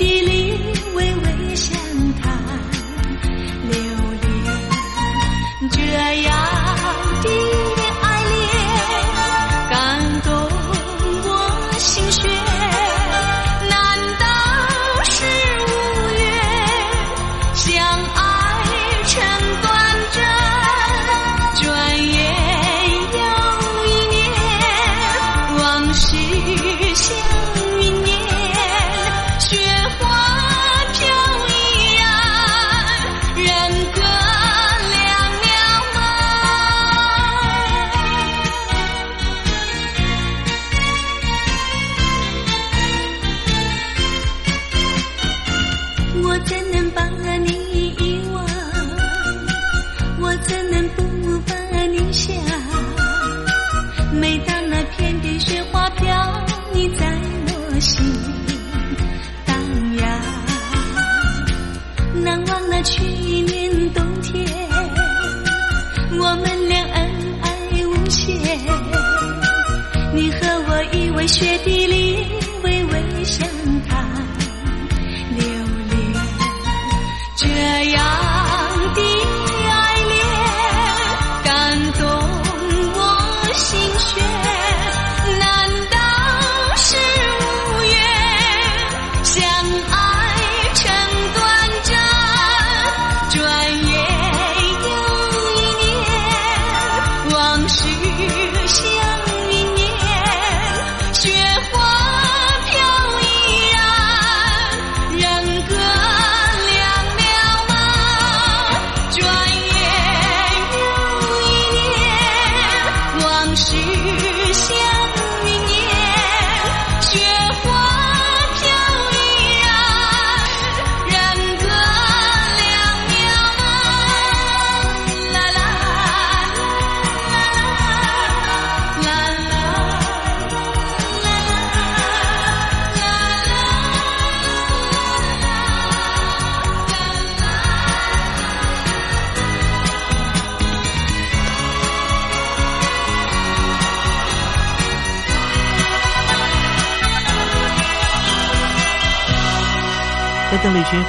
ti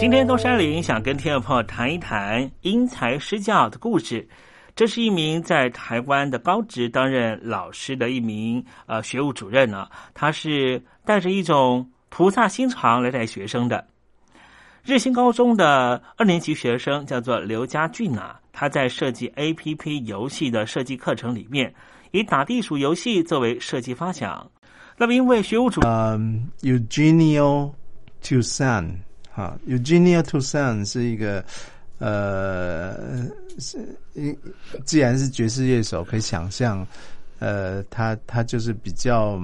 今天东山林想跟听众朋友谈一谈因材施教的故事。这是一名在台湾的高职担任老师的一名呃学务主任呢，他是带着一种菩萨心肠来带学生的。日新高中的二年级学生叫做刘家俊啊，他在设计 A P P 游戏的设计课程里面，以打地鼠游戏作为设计发想。那么因为学务主嗯，Eugenio Tucson。啊，Eugenia Tucson 是一个呃，是一既然是爵士乐手，可以想象，呃，他他就是比较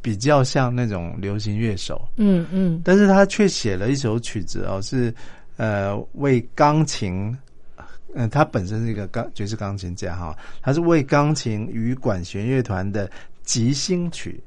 比较像那种流行乐手，嗯嗯，但是他却写了一首曲子哦，是呃为钢琴，嗯，他本身是一个钢爵士钢琴家哈，他是为钢琴与管弦乐团的即兴曲。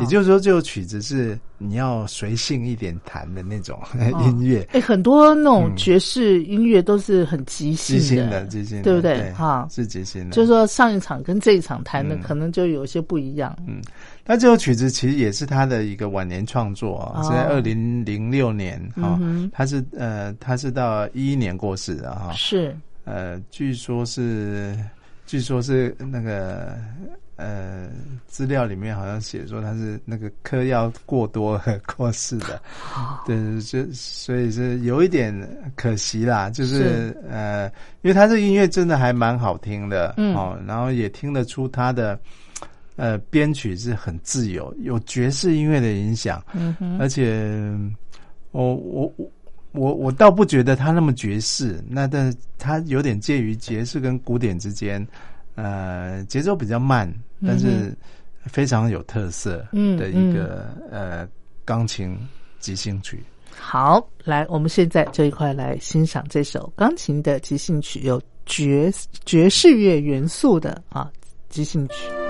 也就是说，这首曲子是你要随性一点弹的那种 音乐。哎，很多那种爵士音乐都是很即兴的，即兴的，对不对？哈，是即兴的。就是说，上一场跟这一场弹的可能就有些不一样。嗯，那这首曲子其实也是他的一个晚年创作啊，是在二零零六年哈。他是呃，他是到一一年过世的哈。是呃，据说是，据说是那个。呃，资料里面好像写说他是那个嗑药过多过世的，对，就所以是有一点可惜啦。就是呃，因为他这音乐真的还蛮好听的，哦，然后也听得出他的呃编曲是很自由，有爵士音乐的影响，嗯哼，而且我我我我我倒不觉得他那么爵士，那但是他有点介于爵士跟古典之间。呃，节奏比较慢，但是非常有特色的一个呃钢琴即兴曲。好，来，我们现在就一块来欣赏这首钢琴的即兴曲，有爵爵士乐元素的啊即兴曲。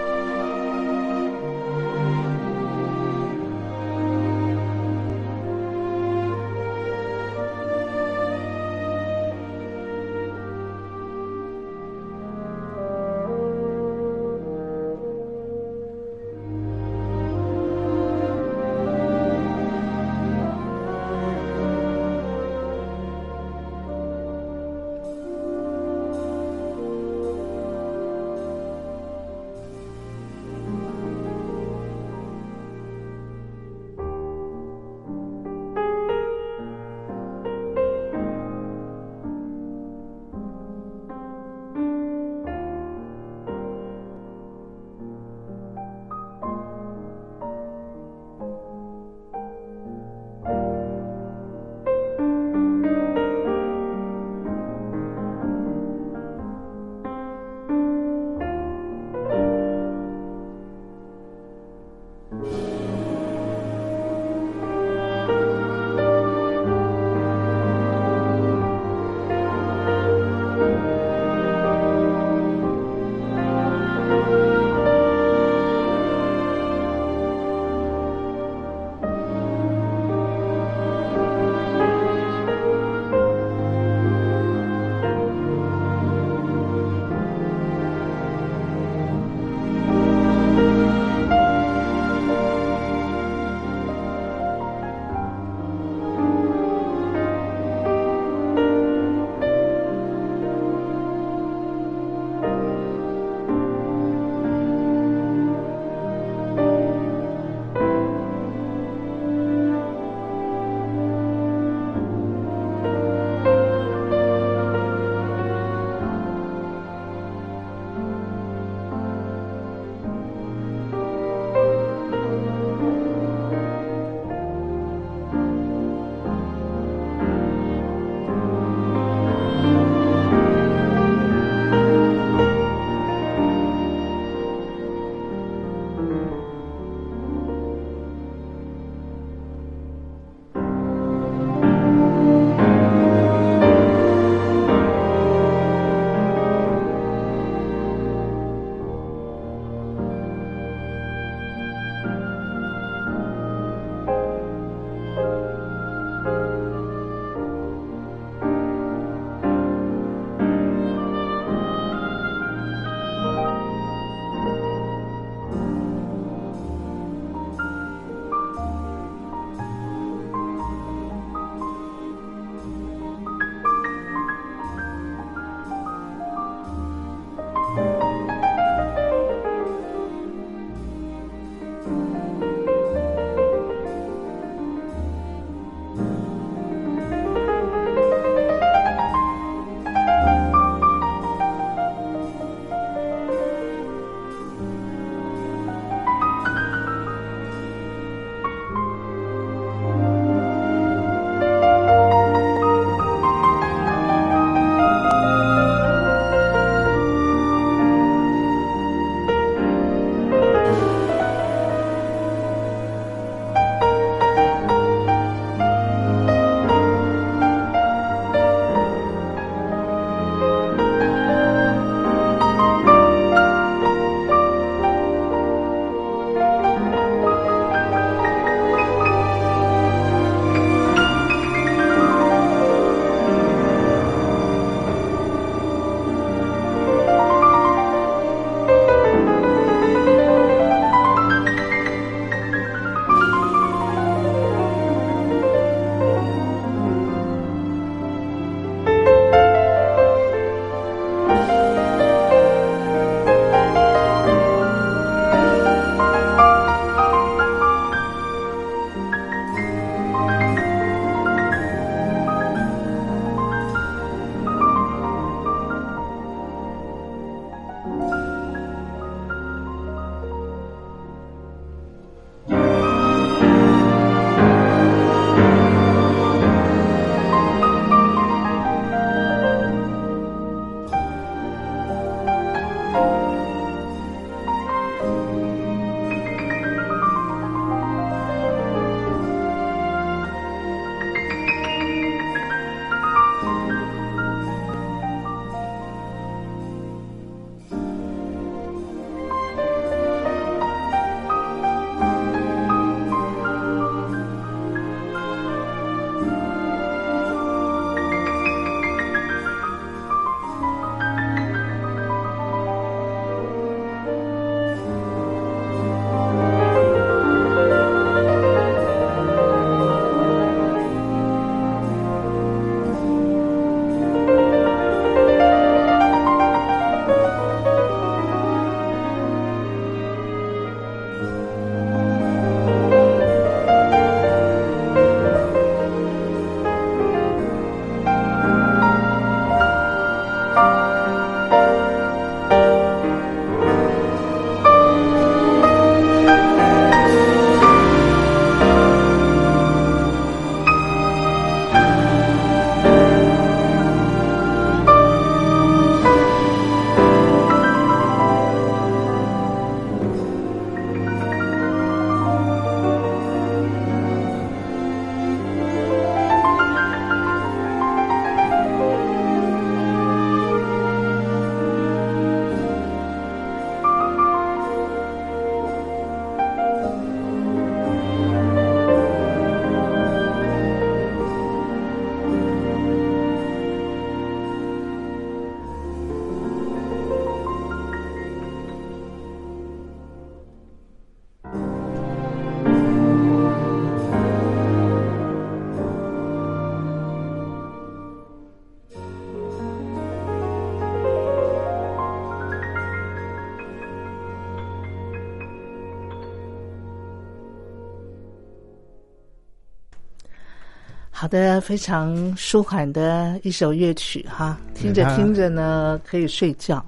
好的，非常舒缓的一首乐曲哈，听着它听着呢，可以睡觉。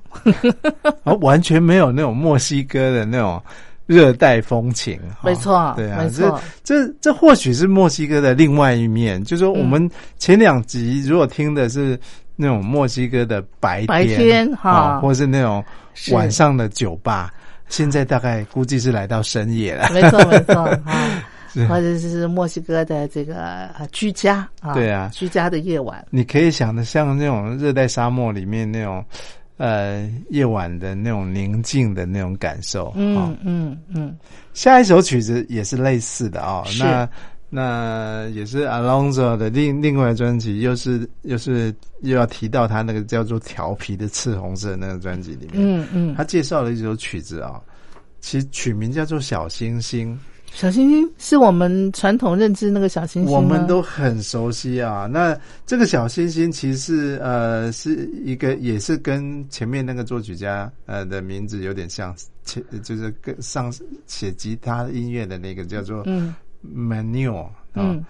哦完全没有那种墨西哥的那种热带风情。哈没错对啊，没错这这这或许是墨西哥的另外一面，就是说我们前两集如果听的是那种墨西哥的白天，白天哈啊或是那种晚上的酒吧，现在大概估计是来到深夜了。没错没错啊是，或者是墨西哥的这个呃居家啊，对啊。居家的夜晚，你可以想的像那种热带沙漠里面那种呃夜晚的那种宁静的那种感受。哦嗯嗯嗯，下一首曲子也是类似的哦，那那也是 Alonso 的另另外专辑，又是又是又要提到他那个叫做调皮的赤红色那个专辑里面，嗯嗯。他介绍了一首曲子啊、其实曲名叫做小星星，小星星是我们传统认知那个小星星我们都很熟悉啊。那这个小星星其实呃是一个，也是跟前面那个作曲家呃的名字有点像，写就是跟上写吉他音乐的那个叫做嗯。Manu 啊、嗯。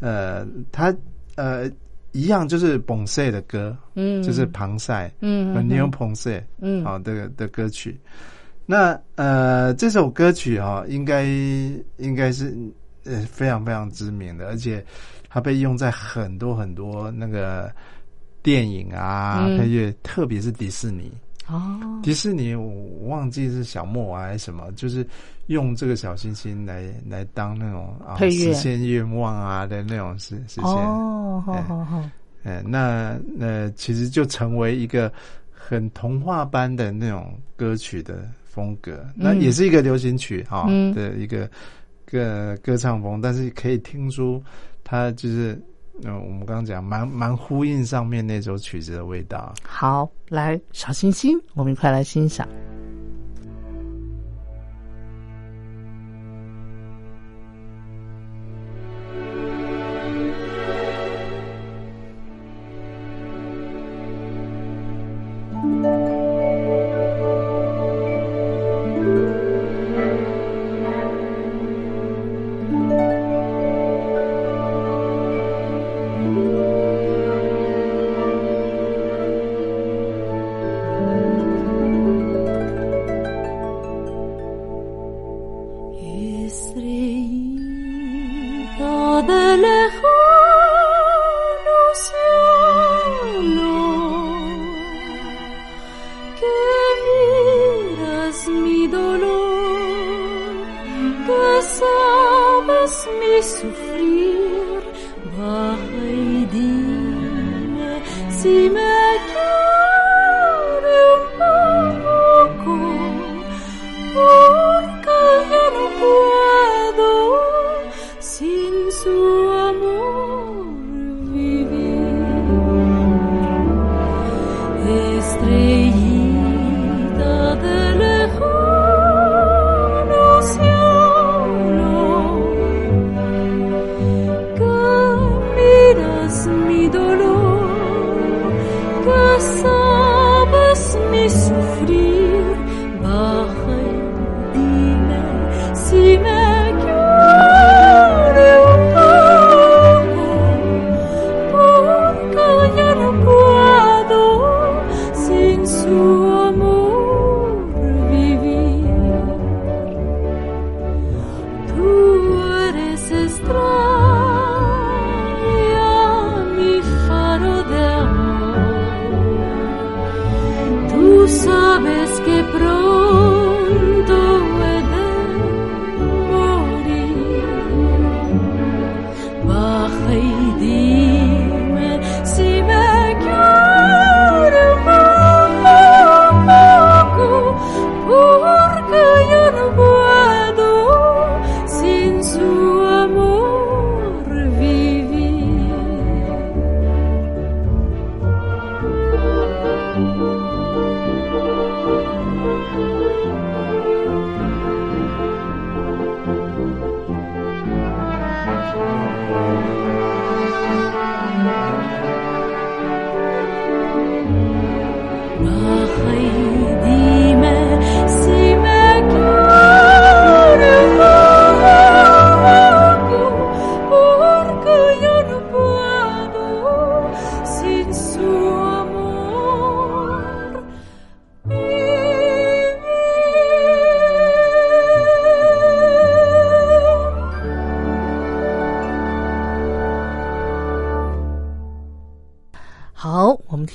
呃，他呃一样就是彭塞的歌，嗯。就是庞塞，嗯嗯 Manu 嗯。彭塞，嗯。好、的的歌曲。那呃，这首歌曲哈、应该应该是呃非常非常知名的，而且它被用在很多很多那个电影啊、嗯配乐，特别是迪士尼。哦，迪士尼我我忘记是小莫啊还是什么，就是用这个小星星来来当那种啊实现愿望啊的那种实实现。哦，好哎好好，哎，那那其实就成为一个很童话般的那种歌曲的风格，那也是一个流行曲哈、嗯的一个歌歌唱风，但是可以听出它就是嗯、我们刚刚讲蛮蛮呼应上面那首曲子的味道。好，来小星星，我们一块来欣赏。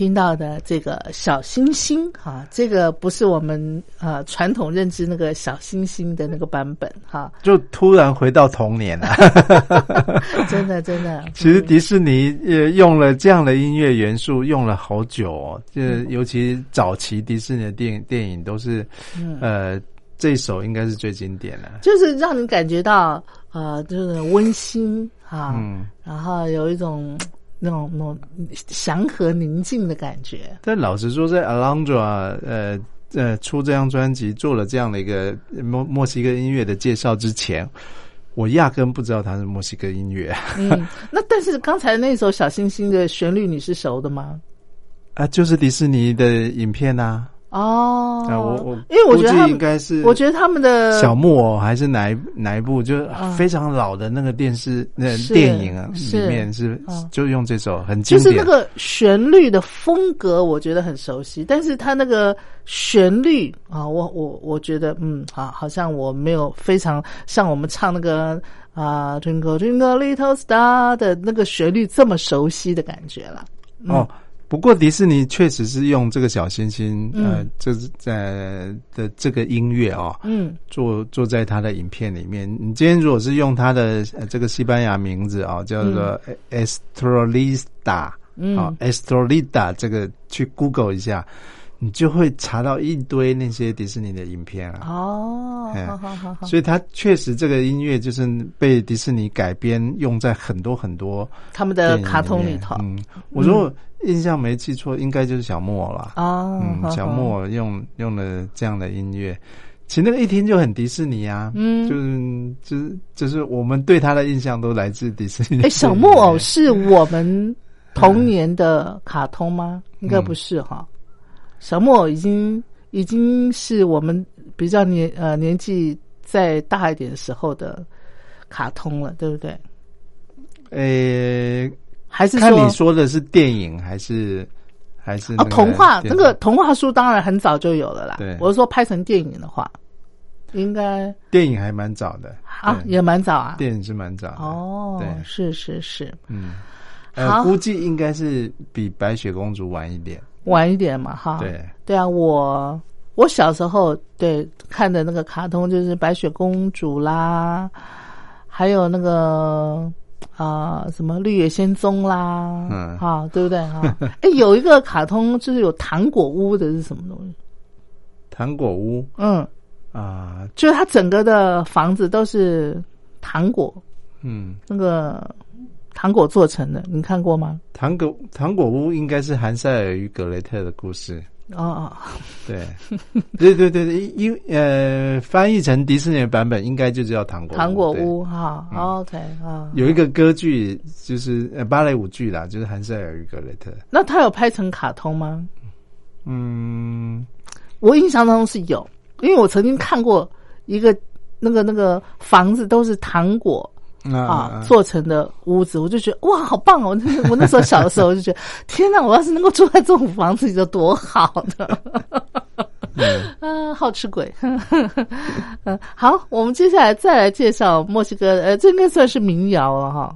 听到的这个小星星哈，这个不是我们呃传统认知那个小星星的那个版本哈，就突然回到童年 了。真的真的，其实迪士尼呃用了这样的音乐元素用了好久哦，就尤其早期迪士尼的电影电影都是，呃，这首应该是最经典的，就是让你感觉到呃，就是温馨啊，嗯，然后有一种。那种那种祥和宁静的感觉。但老实说，在 Alondra 呃呃出这张专辑，做了这样的一个墨墨西哥音乐的介绍之前，我压根不知道它是墨西哥音乐。嗯，那但是刚才那首《小星星》的旋律你是熟的吗？啊，就是迪士尼的影片呐。哦，我我因为我觉得应该是，我觉得他们的小木偶还是哪一哪一部，就是非常老的那个电视那电影啊，里面是就用这首很经典，就是那个旋律的风格，我觉得很熟悉，但是它那个旋律啊，我我我觉得嗯啊，好像我没有非常像我们唱那个啊 Twinkle Twinkle Little Star 的那个旋律这么熟悉的感觉了。哦。不过迪士尼确实是用这个小星星，呃，这是在的这个音乐哦，嗯，做做在他的影片里面。你今天如果是用他的这个西班牙名字啊，叫做 Estrolista，嗯，啊，Estrolita，这个去 Google 一下。你就会查到一堆那些迪士尼的影片啊。哦，好好好好。所以它确实这个音乐就是被迪士尼改编用在很多很多他们的卡通里头。嗯，我如果印象没记错，应该就是小木偶了。哦，嗯，小木偶用用了这样的音乐，其实那个一听就很迪士尼啊。嗯，就是就是就是我们对他的印象都来自迪士尼。哎，小木偶是我们童年的卡通吗？应该不是哈。小木偶已经已经是我们比较年呃年纪再大一点时候的卡通了，对不对？呃，还是看你说的是电影还是还是哦童话那个童话书当然很早就有了啦。对，我是说拍成电影的话，应该电影还蛮早的。啊，也蛮早啊，电影是蛮早哦，对，是是是，嗯，呃，估计应该是比白雪公主晚一点。晚一点嘛，哈，对。对啊，我我小时候对看的那个卡通就是白雪公主啦，还有那个啊什么绿野仙踪啦，嗯，哈，对不对哈？哎，有一个卡通就是有糖果屋的是什么东西？糖果屋，嗯。啊，就是它整个的房子都是糖果，嗯，那个。糖果做成的，你看过吗？糖果糖果屋应该是韩塞尔与格雷特的故事。哦，对，对对对对，因呃，翻译成迪士尼的版本应该就叫糖果糖果屋哈。OK 啊，有一个歌剧就是呃芭蕾舞剧啦，就是韩塞尔与格雷特。那他有拍成卡通吗？嗯，我印象当中是有，因为我曾经看过一个那个那个房子都是糖果。啊，做成的屋子，我就觉得哇，好棒哦！我那时候小的时候就觉得，天哪，我要是能够住在这种房子里，就多好的。啊，好吃鬼。嗯，好，我们接下来再来介绍墨西哥，呃，这应该算是民谣了哈。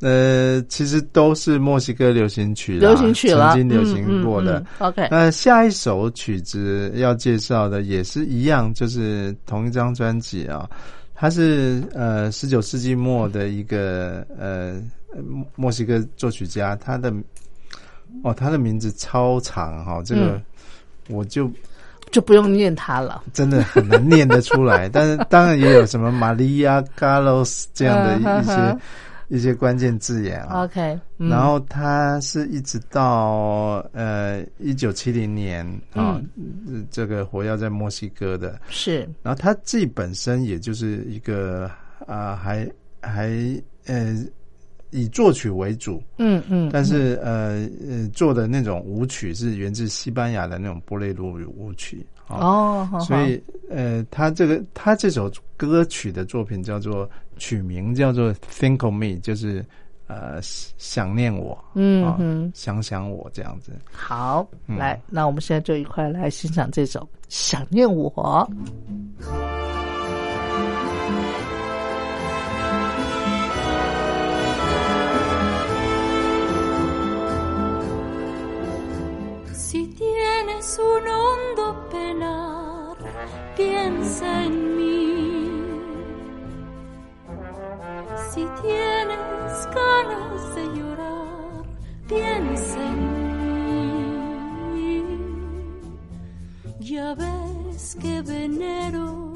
呃，其实都是墨西哥流行曲，流行曲了，曾经流行过的。OK，那下一首曲子要介绍的也是一样，就是同一张专辑啊。他是呃十九世纪末的一个呃墨西哥作曲家，他的哦他的名字超长哈，这个我就就不用念他了，真的很难念得出来。但是当然也有什么玛利亚·卡洛斯这样的一 些。一些关键字眼啊，OK，然后他是一直到呃一九七零年啊，这个活跃在墨西哥的，是，然后他自己本身也就是一个啊，还还呃以作曲为主，嗯嗯，但是呃呃做的那种舞曲是源自西班牙的那种波雷鲁舞曲哦，所以呃他这个他这首歌曲的作品叫做。取名叫做 Think of Me，就是呃想念我，嗯嗯，想想我这样子。好，来，那我们现在就一块来欣赏这首《想念我》。Tienes un hondo penar, piensa en mí. Si tienes ganas de llorar, piensa en mí. Ya ves que venero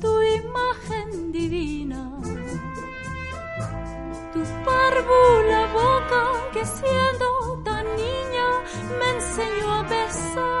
tu imagen divina, tu párvula boca que siendo tan niña me enseñó I saw.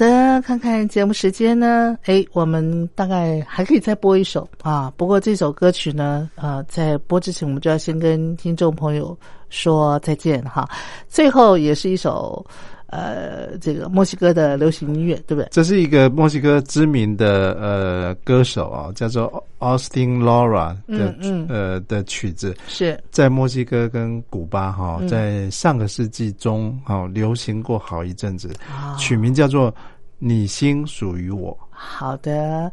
的，看看节目时间呢，哎，我们大概还可以再播一首啊。不过这首歌曲呢，呃，在播之前，我们就要先跟听众朋友说再见哈。最后也是一首呃，这个墨西哥的流行音乐，对不对？这是一个墨西哥知名的呃歌手啊，叫做 Austin Laura 的、嗯嗯。呃的曲子，是。在墨西哥跟古巴哈、嗯。在上个世纪中哈、流行过好一阵子，啊。取名叫做《你心属于我》。好的，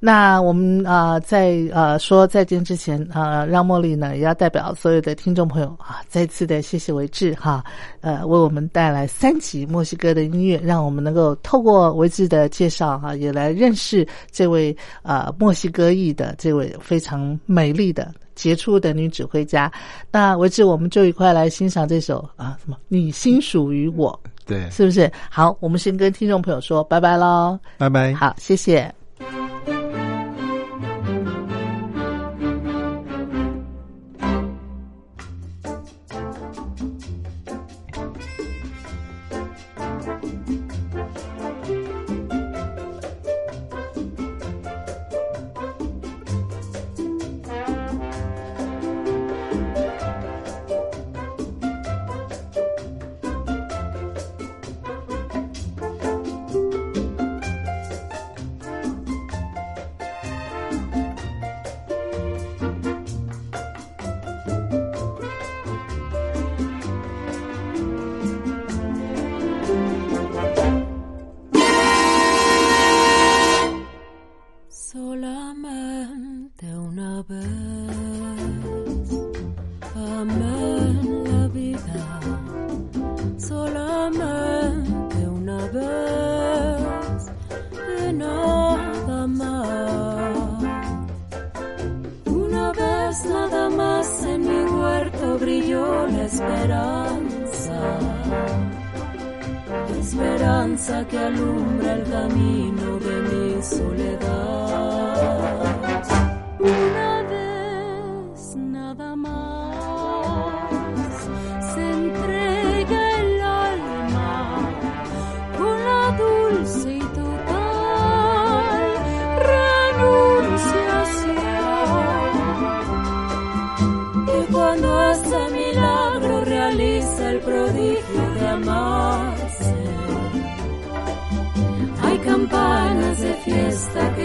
那我们啊、在呃说再见之前啊、让茉莉呢也要代表所有的听众朋友啊，再次的谢谢维志哈，呃，为我们带来三集墨西哥的音乐，让我们能够透过维志的介绍哈、也来认识这位呃墨西哥裔的这位非常美丽的。杰出的女指挥家，那维志，我们就一块来欣赏这首啊，什么？你心属于我，对，是不是？好，我们先跟听众朋友说拜拜喽。拜拜。好，谢谢。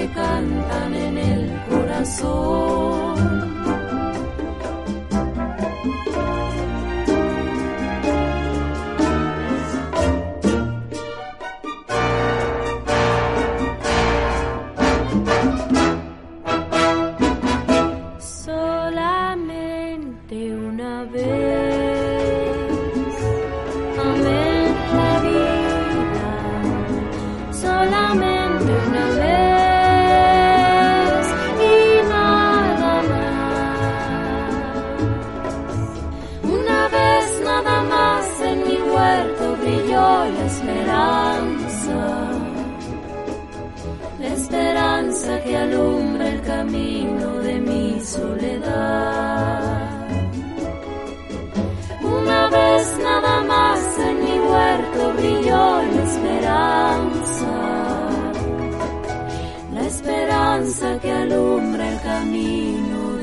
cantan en el corazón. que alumbra el camino.